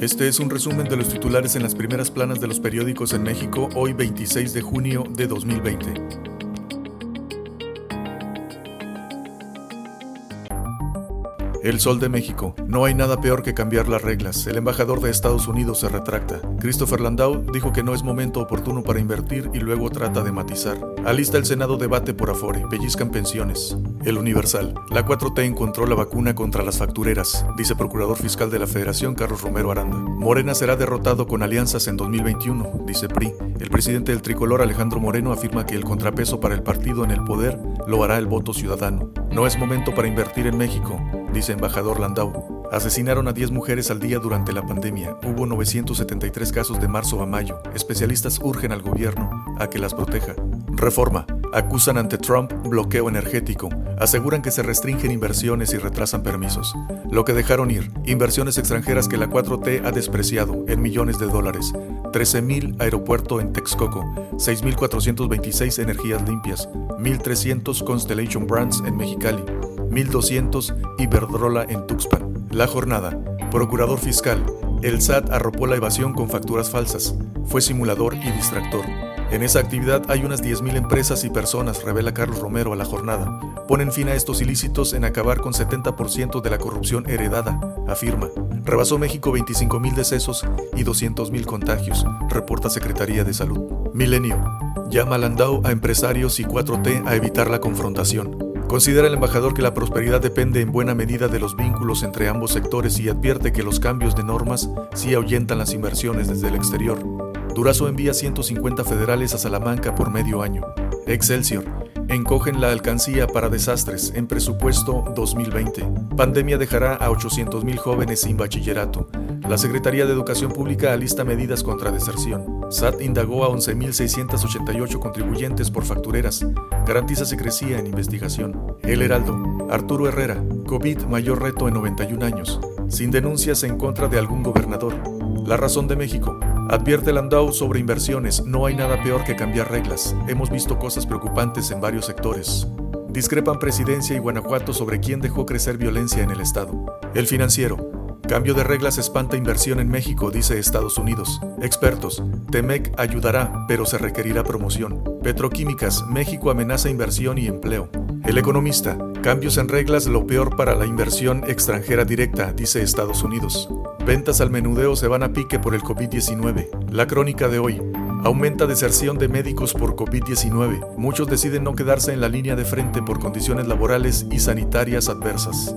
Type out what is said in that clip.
Este es un resumen de los titulares en las primeras planas de los periódicos en México hoy 26 de junio de 2020. El Sol de México. No hay nada peor que cambiar las reglas. El embajador de Estados Unidos se retracta. Christopher Landau dijo que no es momento oportuno para invertir y luego trata de matizar. Alista el Senado debate por Afore. Pellizcan pensiones. El Universal. La 4T encontró la vacuna contra las factureras, dice Procurador Fiscal de la Federación Carlos Romero Aranda. Morena será derrotado con alianzas en 2021, dice PRI. El presidente del tricolor Alejandro Moreno afirma que el contrapeso para el partido en el poder lo hará el voto ciudadano. No es momento para invertir en México dice embajador Landau. Asesinaron a 10 mujeres al día durante la pandemia. Hubo 973 casos de marzo a mayo. Especialistas urgen al gobierno a que las proteja. Reforma. Acusan ante Trump bloqueo energético. Aseguran que se restringen inversiones y retrasan permisos. Lo que dejaron ir. Inversiones extranjeras que la 4T ha despreciado en millones de dólares. 13.000 aeropuerto en Texcoco. 6.426 energías limpias. 1.300 Constellation Brands en Mexicali. 1200 Iberdrola en Tuxpan. La jornada. Procurador Fiscal. El SAT arropó la evasión con facturas falsas. Fue simulador y distractor. En esa actividad hay unas 10.000 empresas y personas, revela Carlos Romero a la jornada. Ponen fin a estos ilícitos en acabar con 70% de la corrupción heredada, afirma. Rebasó México 25.000 decesos y 200.000 contagios, reporta Secretaría de Salud. Milenio. Llama Landau a empresarios y 4T a evitar la confrontación. Considera el embajador que la prosperidad depende en buena medida de los vínculos entre ambos sectores y advierte que los cambios de normas sí ahuyentan las inversiones desde el exterior. Durazo envía 150 federales a Salamanca por medio año. Excelsior. Encogen la alcancía para desastres en presupuesto 2020. Pandemia dejará a 800.000 jóvenes sin bachillerato. La Secretaría de Educación Pública alista medidas contra deserción. SAT indagó a 11.688 contribuyentes por factureras. Garantiza secrecía en investigación. El Heraldo. Arturo Herrera. COVID mayor reto en 91 años. Sin denuncias en contra de algún gobernador. La razón de México. Advierte Landau sobre inversiones. No hay nada peor que cambiar reglas. Hemos visto cosas preocupantes en varios sectores. Discrepan Presidencia y Guanajuato sobre quién dejó crecer violencia en el Estado. El financiero. Cambio de reglas espanta inversión en México, dice Estados Unidos. Expertos, Temec ayudará, pero se requerirá promoción. Petroquímicas, México amenaza inversión y empleo. El economista, cambios en reglas lo peor para la inversión extranjera directa, dice Estados Unidos. Ventas al menudeo se van a pique por el COVID-19. La crónica de hoy. Aumenta deserción de médicos por COVID-19. Muchos deciden no quedarse en la línea de frente por condiciones laborales y sanitarias adversas.